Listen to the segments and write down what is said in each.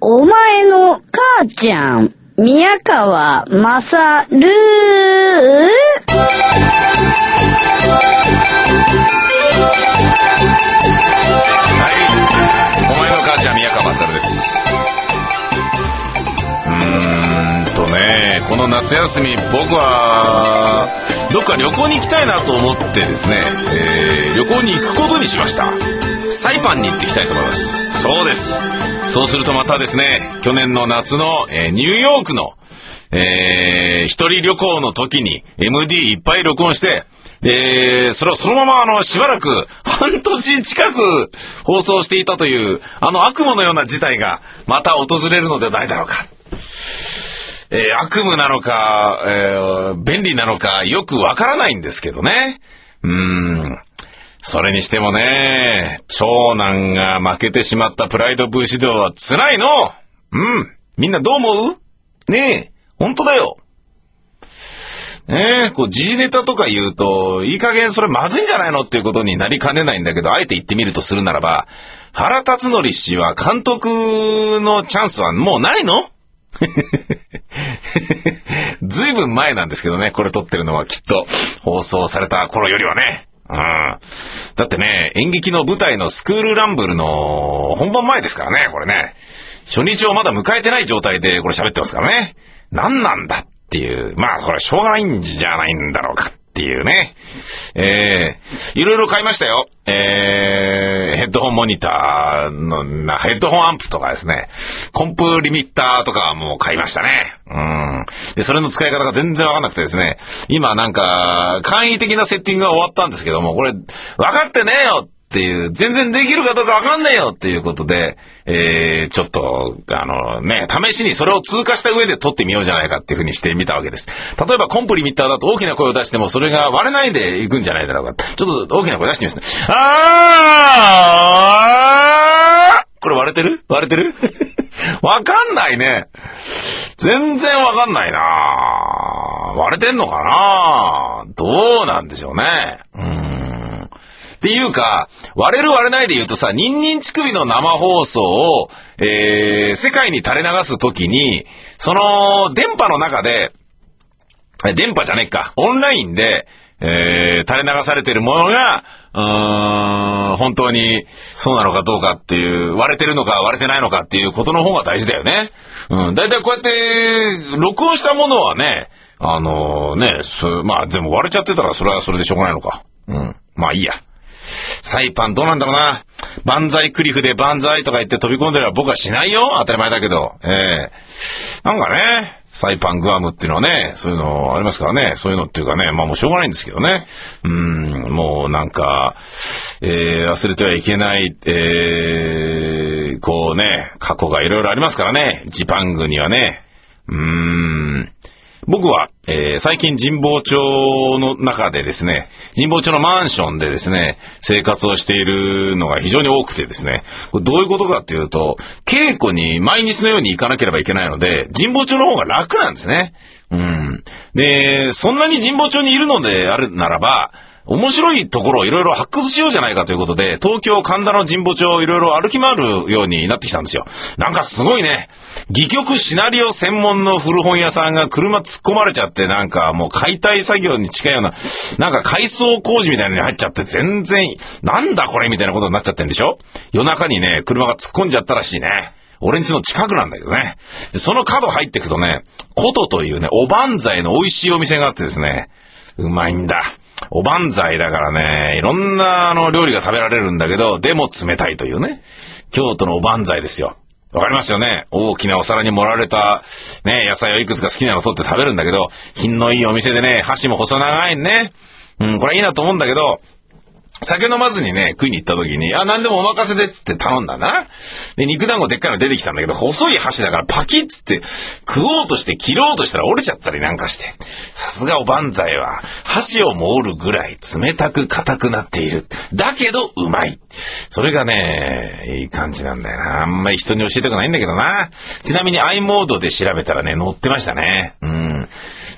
お前の母ちゃん、宮川まさるはい。お前の母ちゃん、宮川勝です。うーんとね、この夏休み、僕は、どっか旅行に行きたいなと思ってですね、えー旅行に行くことにしました。サイパンに行ってきたいと思います。そうです。そうするとまたですね、去年の夏の、えーニューヨークの、えー一人旅行の時に MD いっぱい録音して、で、それをそのままあの、しばらく半年近く放送していたという、あの悪夢のような事態がまた訪れるのではないだろうか。えー悪夢なのか、えー便利なのかよくわからないんですけどね。うーん。それにしてもね、長男が負けてしまったプライド武士道は辛いのうん。みんなどう思う？ねえ、本当だよ。ねえ、こう、時事ネタとか言うと、いい加減それまずいんじゃないの？っていうことになりかねないんだけど、あえて言ってみるとするならば、原辰徳氏は監督のチャンスはもうないの？ずいぶん前なんですけどね、これ撮ってるのはきっと放送された頃よりはね。うん。だってね、演劇の舞台のスクールランブルの本番前ですからね、これね。初日をまだ迎えてない状態でこれ喋ってますからね。何なんだっていう。まあ、これはしょうがないんじゃないんだろうかっていうね。えー、いろいろ買いましたよ。えー、ヘッドホンモニターの、なヘッドホンアンプとかですね。コンプリミッターとかも買いましたね。うん。で、それの使い方が全然わかんなくてですね。今なんか、簡易的なセッティングが終わったんですけども、これ、わかってねえよっていう、全然できるかどうかわかんねえよっていうことで、えー、ちょっと、あのね、試しにそれを通過した上で撮ってみようじゃないかっていうふうにしてみたわけです。例えばコンプリミッターだと大きな声を出してもそれが割れないでいくんじゃないだろうか。ちょっと大きな声出してみますね。あーこれ割れてる？割れてる？わかんないね。全然わかんないな割れてんのかな？どうなんでしょうね。うん。っていうか、割れる割れないで言うとさ、ニンニン乳首の生放送を、えー、世界に垂れ流すときに、その、電波の中で、電波じゃねえか、オンラインで、えー、垂れ流されてるものが、うーん、本当にそうなのかどうかっていう、割れてるのか割れてないのかっていうことの方が大事だよね。うん、だいたいこうやって、録音したものはね、あのね、まあでも割れちゃってたらそれはそれでしょうがないのか。うん、まあいいや。サイパンどうなんだろうな。万歳クリフで万歳とか言って飛び込んでれば僕はしないよ。当たり前だけど。ええなんかね、サイパングアムっていうのはね、そういうのありますからね。そういうのっていうかね、まあもうしょうがないんですけどね。うん、もうなんか、えー、忘れてはいけない、えー、こうね、過去がいろいろありますからね。ジパングにはね。うーん。僕は、えー最近人望町の中でですね、人望町のマンションでですね、生活をしているのが非常に多くてですね、これどういうことかっていうと、稽古に毎日のように行かなければいけないので、人望町の方が楽なんですね。うん。で、そんなに人望町にいるのであるならば、面白いところをいろいろ発掘しようじゃないかということで、東京神田の神保町をいろいろ歩き回るようになってきたんですよ。なんかすごいね。戯曲シナリオ専門の古本屋さんが車突っ込まれちゃって、なんかもう解体作業に近いような、なんか改装工事みたいなのに入っちゃって、全然、なんだこれみたいなことになっちゃってるんでしょ？夜中にね、車が突っ込んじゃったらしいね。俺んちの近くなんだけどね。その角入ってくとね、琴というね、おばんざいの美味しいお店があってですね、うまいんだ。おばんざいだからね、いろんなあの料理が食べられるんだけど、でも冷たいというね。京都のおばんざいですよ。わかりますよね？大きなお皿に盛られた、ね、野菜をいくつか好きなの取って食べるんだけど、品のいいお店でね、箸も細長いね。うん、これいいなと思うんだけど、酒飲まずにね、食いに行った時に、あ、なんでもお任せでっつって頼んだな。で、肉団子でっかいの出てきたんだけど、細い箸だからパキッつって、食おうとして切ろうとしたら折れちゃったりなんかして。さすがおばんざいは、箸をも折るぐらい冷たく硬くなっている。だけど、うまい。それがね、いい感じなんだよな。あんまり人に教えたくないんだけどな。ちなみに i モードで調べたらね、載ってましたね。うん。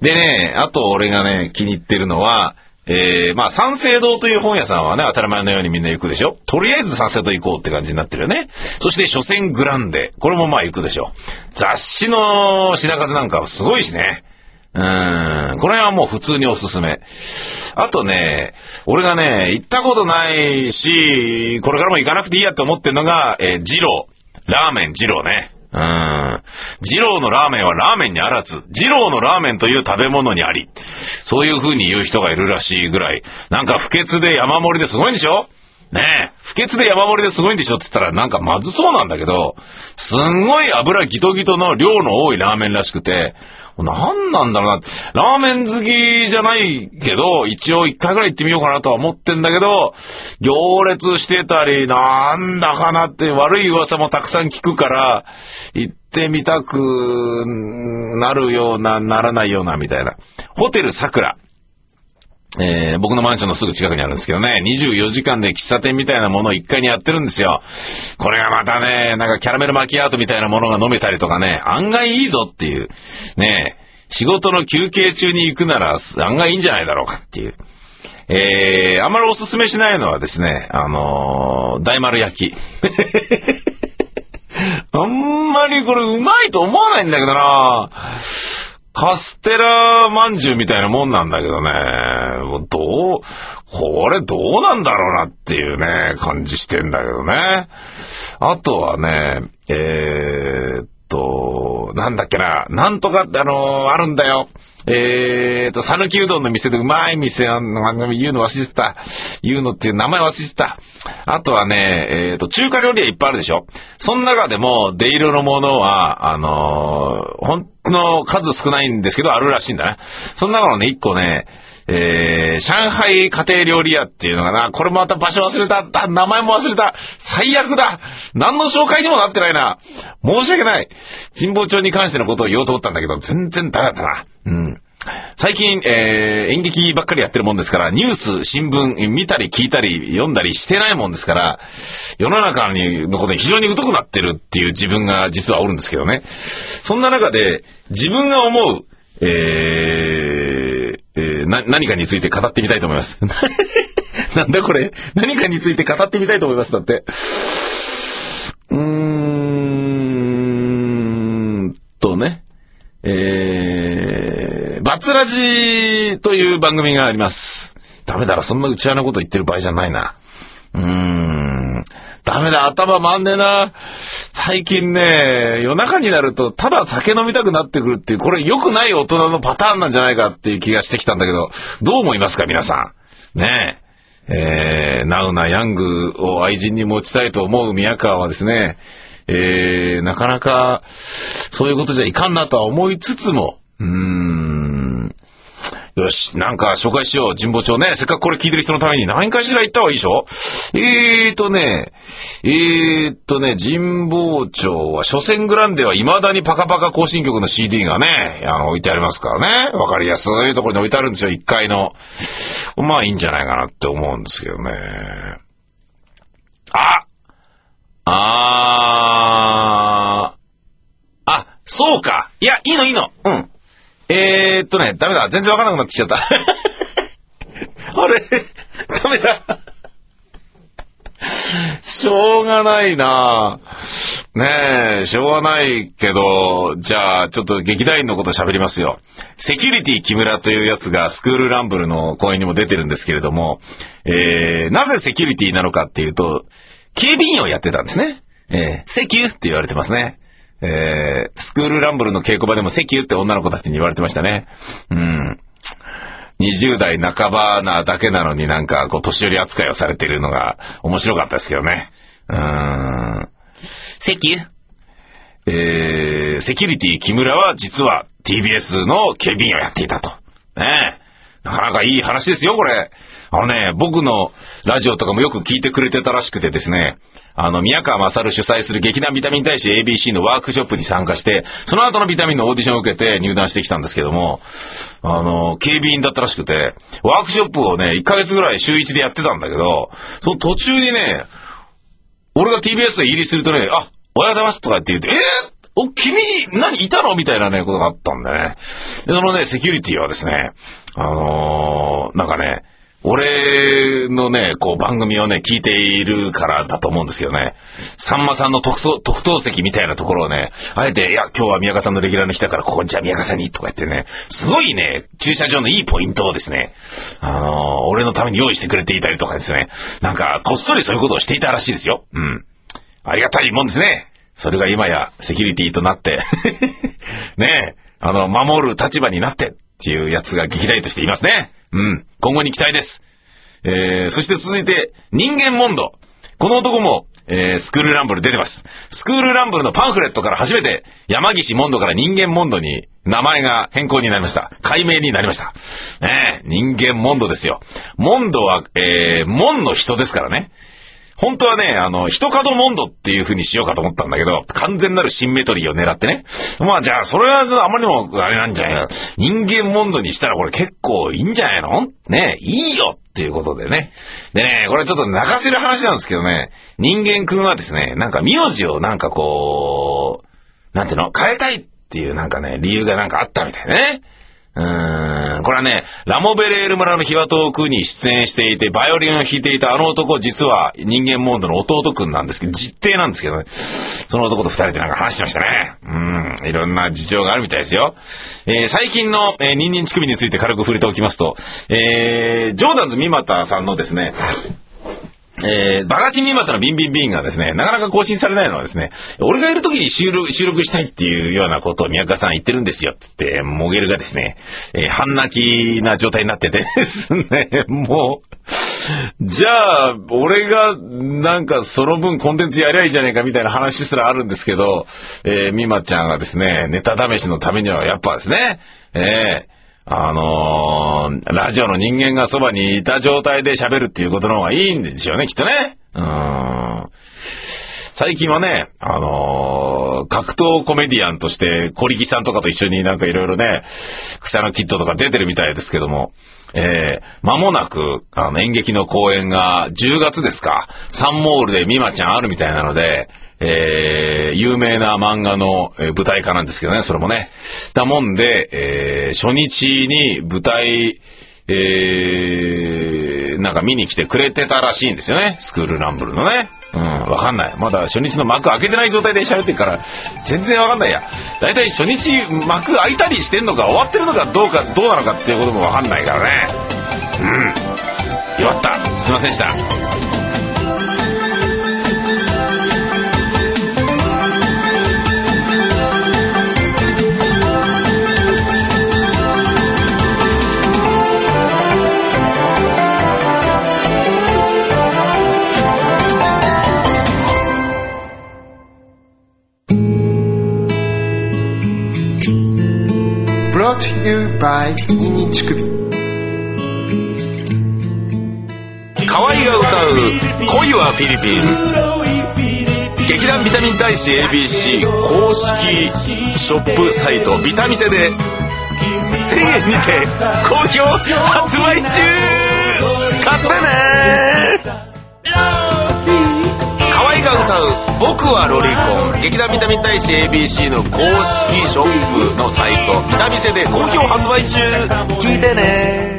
でね、あと俺がね、気に入ってるのは、えー、まあ、三省堂という本屋さんはね、当たり前のようにみんな行くでしょとりあえず三省堂行こうって感じになってるよね。そして、書店グランデ。これもまあ行くでしょ雑誌の品数なんかはすごいしね。うーん。これはもう普通におすすめ。あとね、俺がね、行ったことないし、これからも行かなくていいやって思ってるのが、えー、ジロー。ラーメンジローね。うん。二郎のラーメンはラーメンにあらず、二郎のラーメンという食べ物にあり。そういう風に言う人がいるらしいぐらい。なんか不潔で山盛りですごいんでしょ？ねえ、不潔で山盛りですごいんでしょって言ったらなんかまずそうなんだけど、すんごい油ギトギトの量の多いラーメンらしくて、なんなんだろうな。ラーメン好きじゃないけど、一応一回ぐらい行ってみようかなとは思ってんだけど、行列してたり、なんだかなって悪い噂もたくさん聞くから、行ってみたくなるような、ならないような、みたいな。ホテル桜。えー、僕のマンションのすぐ近くにあるんですけどね、24時間で喫茶店みたいなものを1階にやってるんですよ。これがまたね、なんかキャラメルマキアートみたいなものが飲めたりとかね、案外いいぞっていう。ね仕事の休憩中に行くなら案外いいんじゃないだろうかっていう。えー、あんまりおすすめしないのはですね、あのー、大丸焼き。あんまりこれうまいと思わないんだけどなカステラまんじゅうみたいなもんなんだけどね、もうどう、これどうなんだろうなっていうね、感じしてんだけどね。あとはね、えー、っと、なんだっけな、なんとかってあのー、あるんだよ。えーと、讃岐うどんの店でうまい店あの、言うの忘れてた。言うのっていう名前忘れてた。あとはね、えーと、中華料理はいっぱいあるでしょ。その中でも、出色のものは、あのー、ほんの数少ないんですけど、あるらしいんだな。その中のね、一個ね、えー、上海家庭料理屋っていうのかな。これもまた場所忘れた。名前も忘れた。最悪だ。何の紹介にもなってないな。申し訳ない。神保町に関してのことを言おうと思ったんだけど、全然ダメだったな。うん。最近、えー、演劇ばっかりやってるもんですから、ニュース、新聞、見たり聞いたり読んだりしてないもんですから、世の中にのことに非常に疎くなってるっていう自分が実はおるんですけどね。そんな中で、自分が思う、えー、えー、な、何かについて語ってみたいと思います。なんだこれ？何かについて語ってみたいと思います。だって。うーんとね。えー、バツラジという番組があります。ダメだろ、そんな内輪のこと言ってる場合じゃないな。うーん。ダメだ、頭回んねえな。最近ね、夜中になると、ただ酒飲みたくなってくるっていう、これ良くない大人のパターンなんじゃないかっていう気がしてきたんだけど、どう思いますか、皆さん。ねえ。えー、ナウなヤングを愛人に持ちたいと思う宮川はですね、えー、なかなか、そういうことじゃいかんなとは思いつつも、うーん、よし、なんか紹介しよう、神保町ね。せっかくこれ聞いてる人のために何回しら行った方がいいでしょ？えーとね、えーとね、神保町は、初戦グランデは未だにパカパカ更新曲の CD がね、あの、置いてありますからね。わかりやすいところに置いてあるんですよ、1階の。まあいいんじゃないかなって思うんですけどね。ああー。あ、そうか。いや、いいのいいの。うん。えー、っとね、ダメだ。全然わからなくなってきちゃった。あれ？ダメだ。しょうがないなねえ、しょうがないけど、じゃあ、ちょっと劇団員のこと喋りますよ。セキュリティ木村というやつがスクールランブルの公演にも出てるんですけれども、えー、なぜセキュリティなのかっていうと、警備員をやってたんですね。えー、セキューって言われてますね。えー、スクールランブルの稽古場でもセキューって女の子たちに言われてましたね。うん。20代半ばなだけなのになんかこう年寄り扱いをされているのが面白かったですけどね。うーん。セキューえー、セキュリティ木村は実は TBS の警備員をやっていたと。ねなかなかいい話ですよ、これ。あのね、僕のラジオとかもよく聞いてくれてたらしくてですね、あの、宮川勝主催する劇団ビタミン大使 ABC のワークショップに参加して、その後のビタミンのオーディションを受けて入団してきたんですけども、あの、警備員だったらしくて、ワークショップをね、1ヶ月ぐらい週1でやってたんだけど、その途中にね、俺が TBS で入りするとね、あ、おはようございますとかって言って、えーお、君、何いたの？みたいなね、ことがあったんでね。で、そのね、セキュリティはですね、あのー、なんかね、俺のね、こう番組をね、聞いているからだと思うんですけどね、さんまさんの特捜特等席みたいなところをね、あえて、いや、今日は宮川さんのレギュラーの日だから、ここにじゃあ宮川さんに、とか言ってね、すごいね、駐車場のいいポイントをですね、あのー俺のために用意してくれていたりとかですね、なんか、こっそりそういうことをしていたらしいですよ。うん。ありがたいもんですね。それが今やセキュリティとなって、ねえ、あの、守る立場になってっていうやつが劇団としていますね。うん。今後に期待です。えー、そして続いて、人間モンド。この男も、えー、スクールランブル出てます。スクールランブルのパンフレットから初めて、山岸モンドから人間モンドに名前が変更になりました。解明になりました。ねえ、人間モンドですよ。モンドは、えー、門の人ですからね。本当はね、あの、一角モンドっていう風にしようかと思ったんだけど、完全なるシンメトリーを狙ってね。まあじゃあ、それはあまりにもあれなんじゃないの？人間モンドにしたらこれ結構いいんじゃないの？ねいいよっていうことでね。でね、これちょっと泣かせる話なんですけどね、人間くんはですね、なんか名字をなんかこう、なんていうの？変えたいっていうなんかね、理由がなんかあったみたいね。うーん、これはね、ラモベレール村のヒワトークに出演していて、バイオリンを弾いていたあの男、実は人間モンドの弟くんなんですけど、実弟なんですけどね。その男と二人でなんか話してましたね。うん、いろんな事情があるみたいですよ。えー最近の、えー、ニンニン乳首について軽く触れておきますと、えー、ジョーダンズ三股さんのですね、えー、バカチンミマタのビンビンビンがですね、なかなか更新されないのはですね、俺がいる時に収録、収録したいっていうようなことを宮川さん言ってるんですよって言って、モゲルがですね、えー半泣きな状態になっててですね、もう、じゃあ、俺が、なんかその分コンテンツやりゃいいじゃねえかみたいな話すらあるんですけど、えー、ミマちゃんがですね、ネタ試しのためにはやっぱですね、えーあのーラジオの人間がそばにいた状態で喋るっていうことの方がいいんでしょうね、きっとね。うん。最近はね、あのー格闘コメディアンとして、小力さんとかと一緒になんかいろいろね、草のキットとか出てるみたいですけども、えー、間もなく、あの、演劇の公演が10月ですか、サンモールでミマちゃんあるみたいなので、えー、有名な漫画の、舞台化なんですけどね、それもね。だもんで、えー、初日に舞台、えー、なんか見に来てくれてたらしいんですよね。スクールランブルのね。うん、わかんない。まだ初日の幕開けてない状態で喋ってるから、全然わかんないや。だいたい初日幕開いたりしてんのか終わってるのかどうか、どうなのかっていうこともわかんないからね。うん。弱った。すいませんでした。By ニンニン乳首河合が歌う恋はフィリピン。劇団ビタミン大使 ABC 公式ショップサイトビタミセで1000円にて好評発売中。買ってねが歌う「僕はロリコン」劇団ビタミン大使 ABC の公式ショップのサイト。ビタミセで好評発売中。聞いてね。